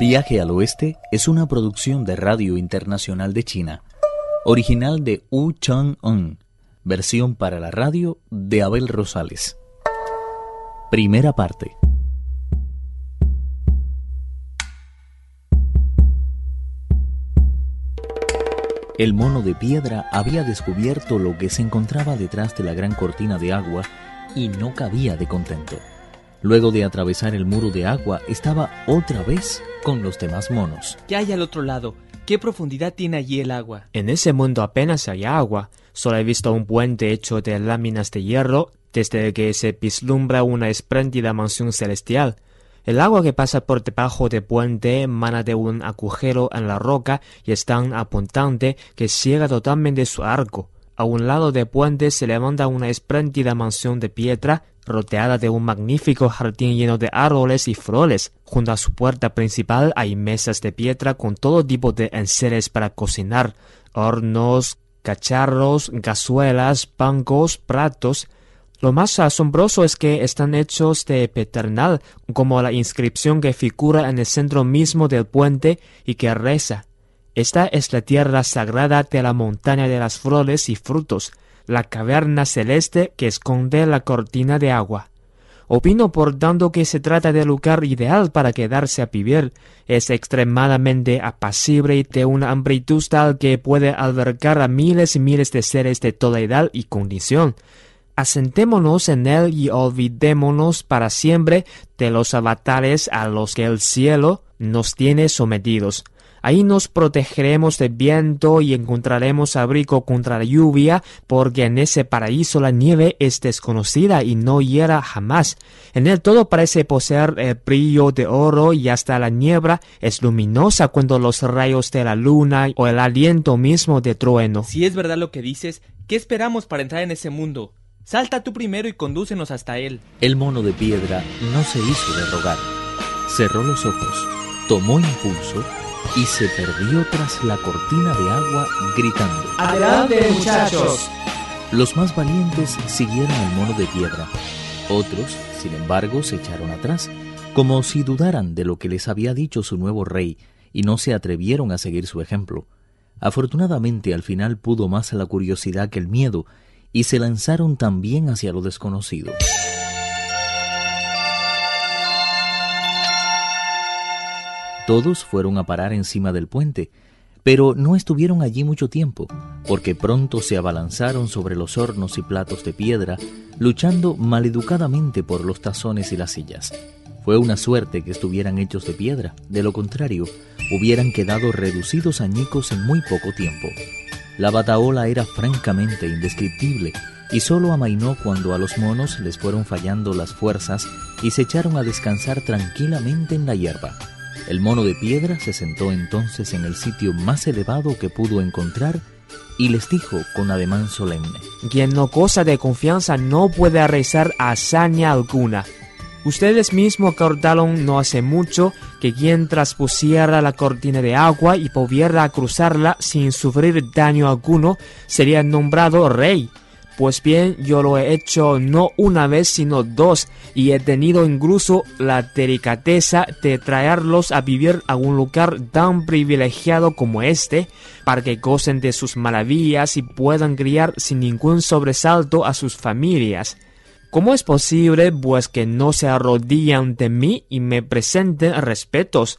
Viaje al Oeste es una producción de Radio Internacional de China, original de Wu Chang-un, versión para la radio de Abel Rosales. Primera parte. El mono de piedra había descubierto lo que se encontraba detrás de la gran cortina de agua y no cabía de contento. Luego de atravesar el muro de agua, estaba otra vez con los demás monos. ¿Qué hay al otro lado? ¿Qué profundidad tiene allí el agua? En ese mundo apenas hay agua. Solo he visto un puente hecho de láminas de hierro desde que se vislumbra una espléndida mansión celestial. El agua que pasa por debajo del puente emana de un agujero en la roca y es tan apuntante que ciega totalmente su arco. A un lado del puente se levanta una espléndida mansión de piedra rodeada de un magnífico jardín lleno de árboles y flores. Junto a su puerta principal hay mesas de piedra con todo tipo de enseres para cocinar, hornos, cacharros, gazuelas, bancos, platos. Lo más asombroso es que están hechos de peternal, como la inscripción que figura en el centro mismo del puente y que reza. Esta es la tierra sagrada de la montaña de las flores y frutos la caverna celeste que esconde la cortina de agua. Opino por tanto que se trata del lugar ideal para quedarse a vivir. Es extremadamente apacible y de una amplitud tal que puede albergar a miles y miles de seres de toda edad y condición. Asentémonos en él y olvidémonos para siempre de los avatares a los que el cielo nos tiene sometidos. Ahí nos protegeremos del viento y encontraremos abrigo contra la lluvia, porque en ese paraíso la nieve es desconocida y no hiera jamás. En él todo parece poseer el brillo de oro y hasta la niebla es luminosa cuando los rayos de la luna o el aliento mismo de trueno. Si es verdad lo que dices, ¿qué esperamos para entrar en ese mundo? Salta tú primero y condúcenos hasta él. El mono de piedra no se hizo de rogar. Cerró los ojos, tomó impulso y se perdió tras la cortina de agua gritando. ¡Adelante, muchachos! Los más valientes siguieron al mono de piedra. Otros, sin embargo, se echaron atrás, como si dudaran de lo que les había dicho su nuevo rey, y no se atrevieron a seguir su ejemplo. Afortunadamente, al final pudo más la curiosidad que el miedo, y se lanzaron también hacia lo desconocido. Todos fueron a parar encima del puente, pero no estuvieron allí mucho tiempo, porque pronto se abalanzaron sobre los hornos y platos de piedra, luchando maleducadamente por los tazones y las sillas. Fue una suerte que estuvieran hechos de piedra, de lo contrario, hubieran quedado reducidos añicos en muy poco tiempo. La bataola era francamente indescriptible, y solo amainó cuando a los monos les fueron fallando las fuerzas y se echaron a descansar tranquilamente en la hierba. El mono de piedra se sentó entonces en el sitio más elevado que pudo encontrar y les dijo con ademán solemne: Quien no goza de confianza no puede realizar hazaña alguna. Ustedes mismos acordaron no hace mucho que quien traspusiera la cortina de agua y pudiera cruzarla sin sufrir daño alguno sería nombrado rey. Pues bien, yo lo he hecho no una vez, sino dos, y he tenido incluso la delicadeza de traerlos a vivir a un lugar tan privilegiado como este, para que gocen de sus maravillas y puedan criar sin ningún sobresalto a sus familias. ¿Cómo es posible, pues, que no se arrodillen ante mí y me presenten respetos?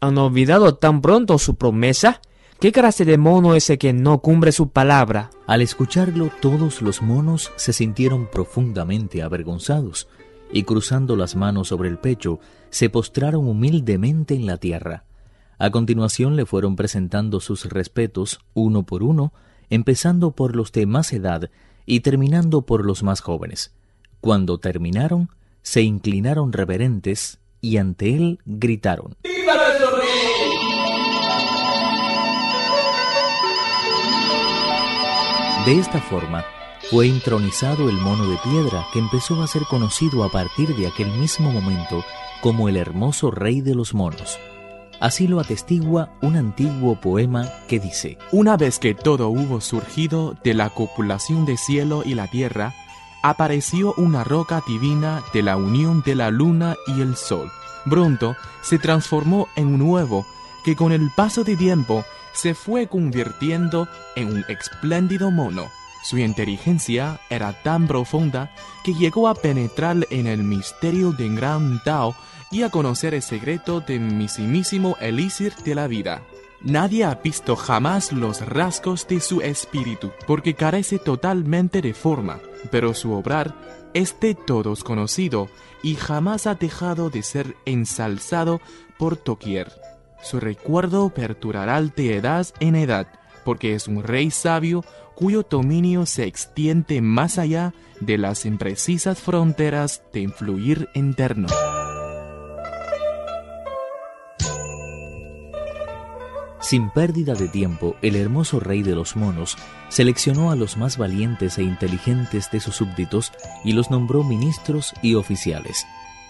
¿Han olvidado tan pronto su promesa? ¿Qué clase de mono es el que no cumple su palabra? Al escucharlo, todos los monos se sintieron profundamente avergonzados y cruzando las manos sobre el pecho, se postraron humildemente en la tierra. A continuación le fueron presentando sus respetos uno por uno, empezando por los de más edad y terminando por los más jóvenes. Cuando terminaron, se inclinaron reverentes y ante él gritaron De esta forma, fue intronizado el mono de piedra que empezó a ser conocido a partir de aquel mismo momento como el hermoso rey de los monos. Así lo atestigua un antiguo poema que dice, Una vez que todo hubo surgido de la copulación del cielo y la tierra, apareció una roca divina de la unión de la luna y el sol, Pronto se transformó en un huevo que con el paso de tiempo se fue convirtiendo en un espléndido mono. Su inteligencia era tan profunda que llegó a penetrar en el misterio de Gran Tao y a conocer el secreto de mismísimo elixir de la vida. Nadie ha visto jamás los rasgos de su espíritu, porque carece totalmente de forma, pero su obrar es de todos conocido y jamás ha dejado de ser ensalzado por Tokier. Su recuerdo perdurará de edad en edad, porque es un rey sabio cuyo dominio se extiende más allá de las imprecisas fronteras de influir interno. Sin pérdida de tiempo, el hermoso rey de los monos seleccionó a los más valientes e inteligentes de sus súbditos y los nombró ministros y oficiales.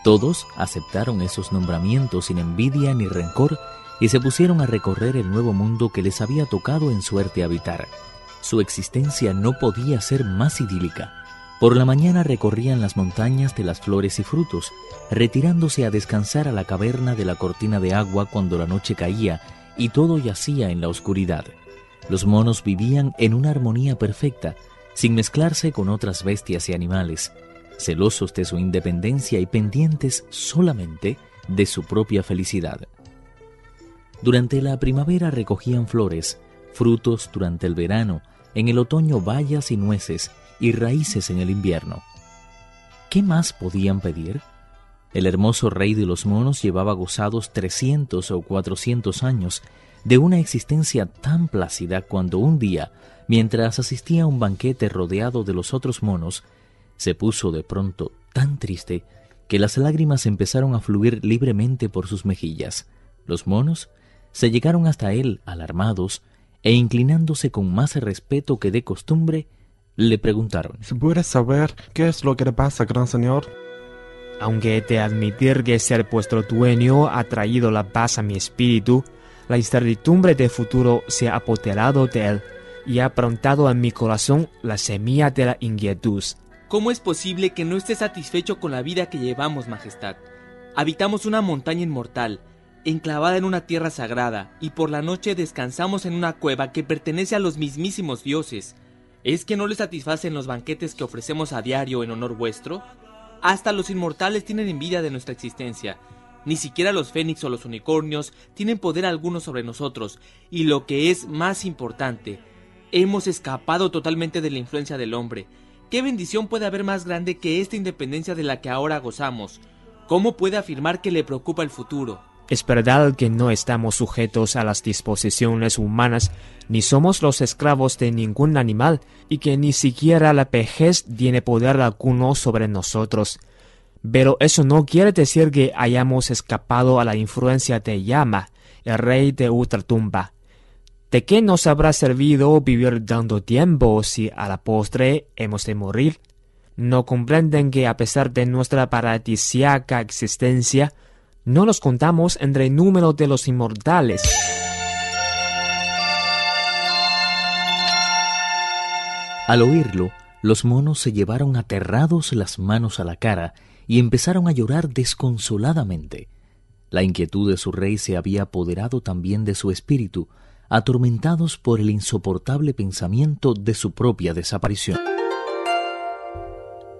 Todos aceptaron esos nombramientos sin envidia ni rencor y se pusieron a recorrer el nuevo mundo que les había tocado en suerte habitar. Su existencia no podía ser más idílica. Por la mañana recorrían las montañas de las flores y frutos, retirándose a descansar a la caverna de la cortina de agua cuando la noche caía y todo yacía en la oscuridad. Los monos vivían en una armonía perfecta, sin mezclarse con otras bestias y animales, celosos de su independencia y pendientes solamente de su propia felicidad. Durante la primavera recogían flores, frutos durante el verano, en el otoño bayas y nueces y raíces en el invierno. ¿Qué más podían pedir? El hermoso rey de los monos llevaba gozados 300 o 400 años de una existencia tan plácida cuando un día, mientras asistía a un banquete rodeado de los otros monos, se puso de pronto tan triste que las lágrimas empezaron a fluir libremente por sus mejillas. Los monos se llegaron hasta él alarmados e inclinándose con más respeto que de costumbre, le preguntaron ¿Se puede saber qué es lo que le pasa, gran señor? Aunque he de admitir que ser vuestro dueño ha traído la paz a mi espíritu, la incertidumbre del futuro se ha apoderado de él y ha plantado en mi corazón la semilla de la inquietud. ¿Cómo es posible que no esté satisfecho con la vida que llevamos, Majestad? Habitamos una montaña inmortal, enclavada en una tierra sagrada, y por la noche descansamos en una cueva que pertenece a los mismísimos dioses. ¿Es que no le satisfacen los banquetes que ofrecemos a diario en honor vuestro? Hasta los inmortales tienen envidia de nuestra existencia. Ni siquiera los fénix o los unicornios tienen poder alguno sobre nosotros, y lo que es más importante, hemos escapado totalmente de la influencia del hombre. ¿Qué bendición puede haber más grande que esta independencia de la que ahora gozamos? ¿Cómo puede afirmar que le preocupa el futuro? Es verdad que no estamos sujetos a las disposiciones humanas, ni somos los esclavos de ningún animal, y que ni siquiera la vejez tiene poder alguno sobre nosotros. Pero eso no quiere decir que hayamos escapado a la influencia de Yama, el rey de Ultratumba. ¿De qué nos habrá servido vivir dando tiempo si a la postre hemos de morir? ¿No comprenden que a pesar de nuestra paradisiaca existencia, no nos contamos entre el número de los inmortales. Al oírlo, los monos se llevaron aterrados las manos a la cara y empezaron a llorar desconsoladamente. La inquietud de su rey se había apoderado también de su espíritu, atormentados por el insoportable pensamiento de su propia desaparición.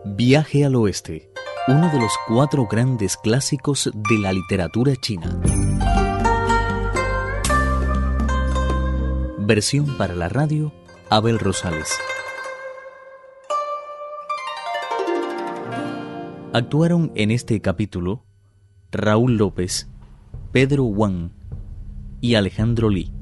Viaje al oeste uno de los cuatro grandes clásicos de la literatura china. Versión para la radio, Abel Rosales. Actuaron en este capítulo Raúl López, Pedro Wang y Alejandro Lee.